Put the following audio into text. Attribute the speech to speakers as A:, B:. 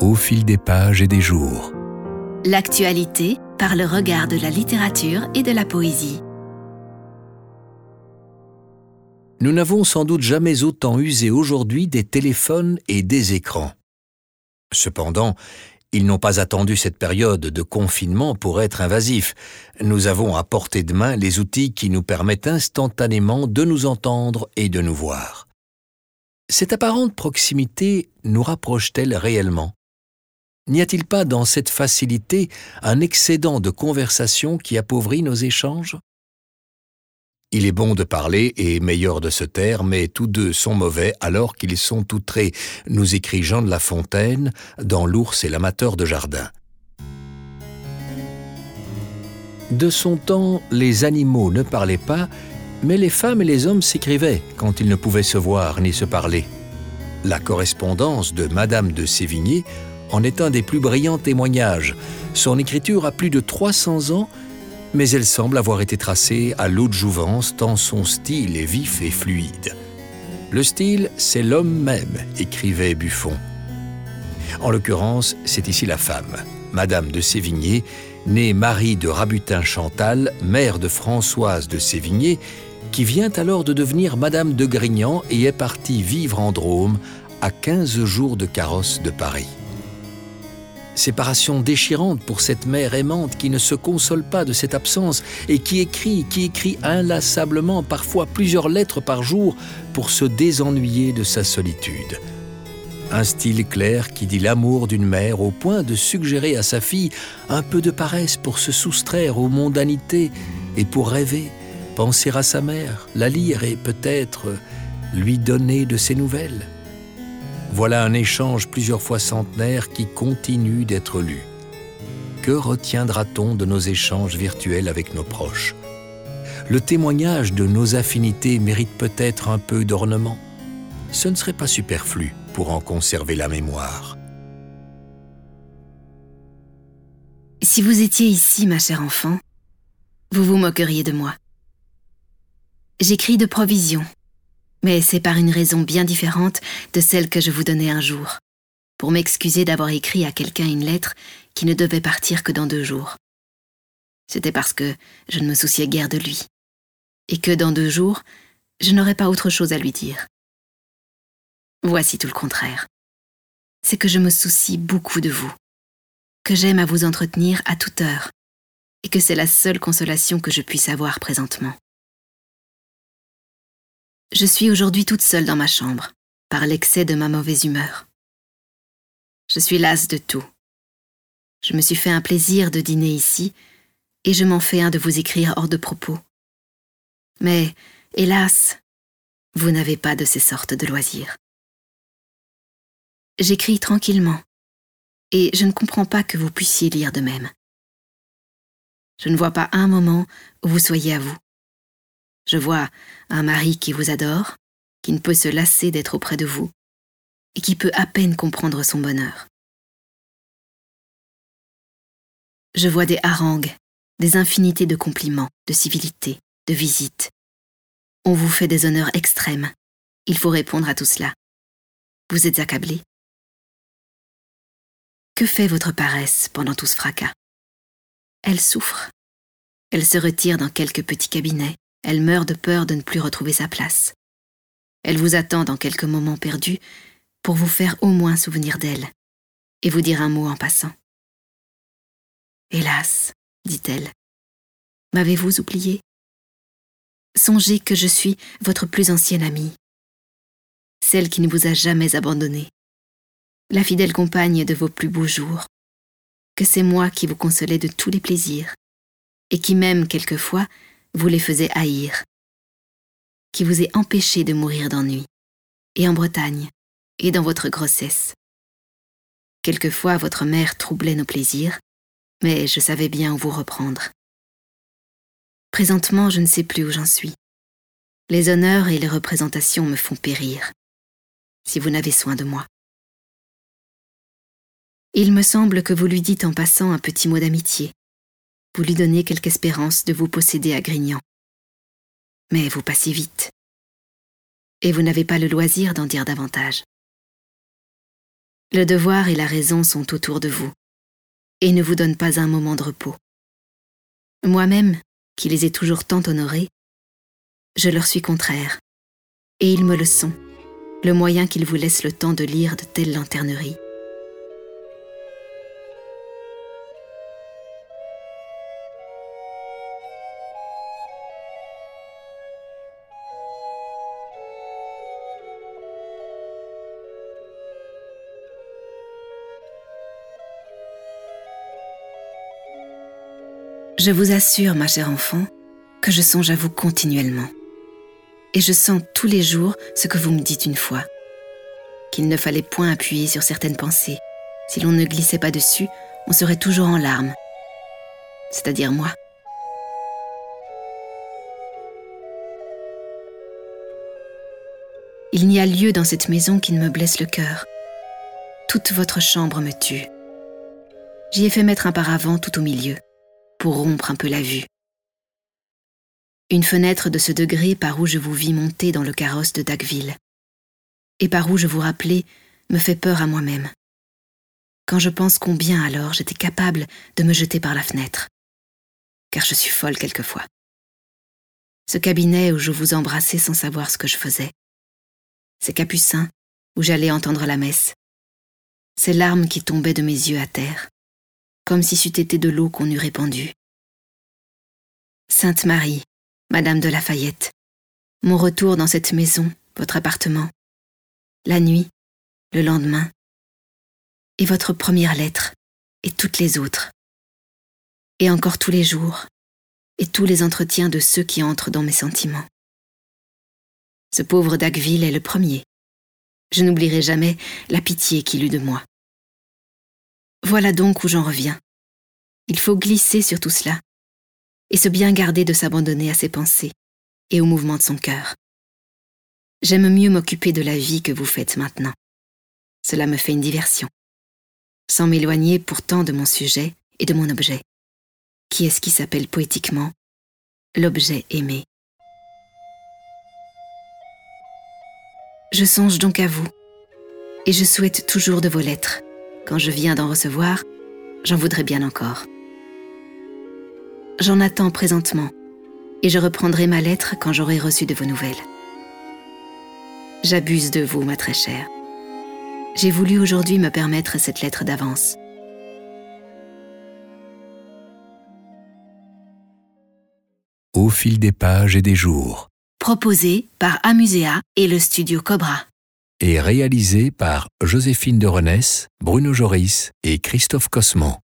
A: au fil des pages et des jours.
B: L'actualité par le regard de la littérature et de la poésie.
A: Nous n'avons sans doute jamais autant usé aujourd'hui des téléphones et des écrans. Cependant, ils n'ont pas attendu cette période de confinement pour être invasifs. Nous avons à portée de main les outils qui nous permettent instantanément de nous entendre et de nous voir. Cette apparente proximité nous rapproche-t-elle réellement? N'y a-t-il pas dans cette facilité un excédent de conversation qui appauvrit nos échanges? Il est bon de parler et meilleur de se taire, mais tous deux sont mauvais alors qu'ils sont outrés, nous écrit Jean de La Fontaine dans L'ours et l'amateur de jardin. De son temps, les animaux ne parlaient pas, mais les femmes et les hommes s'écrivaient quand ils ne pouvaient se voir ni se parler. La correspondance de Madame de Sévigné en est un des plus brillants témoignages. Son écriture a plus de 300 ans mais elle semble avoir été tracée à l'eau de jouvence tant son style est vif et fluide. Le style, c'est l'homme même, écrivait Buffon. En l'occurrence, c'est ici la femme, Madame de Sévigné, née Marie de Rabutin-Chantal, mère de Françoise de Sévigné, qui vient alors de devenir Madame de Grignan et est partie vivre en Drôme, à 15 jours de carrosse de Paris. Séparation déchirante pour cette mère aimante qui ne se console pas de cette absence et qui écrit, qui écrit inlassablement, parfois plusieurs lettres par jour, pour se désennuyer de sa solitude. Un style clair qui dit l'amour d'une mère au point de suggérer à sa fille un peu de paresse pour se soustraire aux mondanités et pour rêver, penser à sa mère, la lire et peut-être lui donner de ses nouvelles. Voilà un échange plusieurs fois centenaire qui continue d'être lu. Que retiendra-t-on de nos échanges virtuels avec nos proches? Le témoignage de nos affinités mérite peut-être un peu d'ornement. Ce ne serait pas superflu pour en conserver la mémoire.
B: Si vous étiez ici, ma chère enfant, vous vous moqueriez de moi. J'écris de provision mais c'est par une raison bien différente de celle que je vous donnais un jour, pour m'excuser d'avoir écrit à quelqu'un une lettre qui ne devait partir que dans deux jours. C'était parce que je ne me souciais guère de lui, et que dans deux jours, je n'aurais pas autre chose à lui dire. Voici tout le contraire. C'est que je me soucie beaucoup de vous, que j'aime à vous entretenir à toute heure, et que c'est la seule consolation que je puisse avoir présentement. Je suis aujourd'hui toute seule dans ma chambre, par l'excès de ma mauvaise humeur. Je suis lasse de tout. Je me suis fait un plaisir de dîner ici, et je m'en fais un de vous écrire hors de propos. Mais, hélas, vous n'avez pas de ces sortes de loisirs. J'écris tranquillement, et je ne comprends pas que vous puissiez lire de même. Je ne vois pas un moment où vous soyez à vous. Je vois un mari qui vous adore, qui ne peut se lasser d'être auprès de vous, et qui peut à peine comprendre son bonheur. Je vois des harangues, des infinités de compliments, de civilités, de visites. On vous fait des honneurs extrêmes. Il faut répondre à tout cela. Vous êtes accablé. Que fait votre paresse pendant tout ce fracas? Elle souffre. Elle se retire dans quelques petits cabinets, elle meurt de peur de ne plus retrouver sa place. Elle vous attend dans quelques moments perdus pour vous faire au moins souvenir d'elle et vous dire un mot en passant. Hélas, dit-elle, m'avez-vous oublié? Songez que je suis votre plus ancienne amie, celle qui ne vous a jamais abandonné, la fidèle compagne de vos plus beaux jours, que c'est moi qui vous consolais de tous les plaisirs, et qui même quelquefois vous les faisait haïr, qui vous ait empêché de mourir d'ennui, et en Bretagne, et dans votre grossesse. Quelquefois votre mère troublait nos plaisirs, mais je savais bien où vous reprendre. Présentement, je ne sais plus où j'en suis. Les honneurs et les représentations me font périr, si vous n'avez soin de moi. Il me semble que vous lui dites en passant un petit mot d'amitié, vous lui donnez quelque espérance de vous posséder à Grignan. Mais vous passez vite. Et vous n'avez pas le loisir d'en dire davantage. Le devoir et la raison sont autour de vous et ne vous donnent pas un moment de repos. Moi-même, qui les ai toujours tant honorés, je leur suis contraire, et ils me le sont, le moyen qu'ils vous laissent le temps de lire de telles lanterneries. Je vous assure, ma chère enfant, que je songe à vous continuellement. Et je sens tous les jours ce que vous me dites une fois. Qu'il ne fallait point appuyer sur certaines pensées. Si l'on ne glissait pas dessus, on serait toujours en larmes. C'est-à-dire moi. Il n'y a lieu dans cette maison qui ne me blesse le cœur. Toute votre chambre me tue. J'y ai fait mettre un paravent tout au milieu pour rompre un peu la vue. Une fenêtre de ce degré par où je vous vis monter dans le carrosse de Dagville, et par où je vous rappelais, me fait peur à moi-même. Quand je pense combien alors j'étais capable de me jeter par la fenêtre, car je suis folle quelquefois. Ce cabinet où je vous embrassais sans savoir ce que je faisais, ces capucins où j'allais entendre la messe, ces larmes qui tombaient de mes yeux à terre, comme si c'eût été de l'eau qu'on eût répandue. Sainte Marie, Madame de Lafayette, mon retour dans cette maison, votre appartement, la nuit, le lendemain, et votre première lettre, et toutes les autres, et encore tous les jours, et tous les entretiens de ceux qui entrent dans mes sentiments. Ce pauvre Dagville est le premier. Je n'oublierai jamais la pitié qu'il eut de moi. Voilà donc où j'en reviens. Il faut glisser sur tout cela et se bien garder de s'abandonner à ses pensées et au mouvement de son cœur. J'aime mieux m'occuper de la vie que vous faites maintenant. Cela me fait une diversion, sans m'éloigner pourtant de mon sujet et de mon objet, qui est ce qui s'appelle poétiquement l'objet aimé. Je songe donc à vous, et je souhaite toujours de vos lettres quand je viens d'en recevoir, j'en voudrais bien encore. J'en attends présentement, et je reprendrai ma lettre quand j'aurai reçu de vos nouvelles. J'abuse de vous, ma très chère. J'ai voulu aujourd'hui me permettre cette lettre d'avance.
A: Au fil des pages et des jours.
B: Proposé par Amusea et le studio Cobra
A: et réalisé par Joséphine de Renesse, Bruno Joris et Christophe Cosman.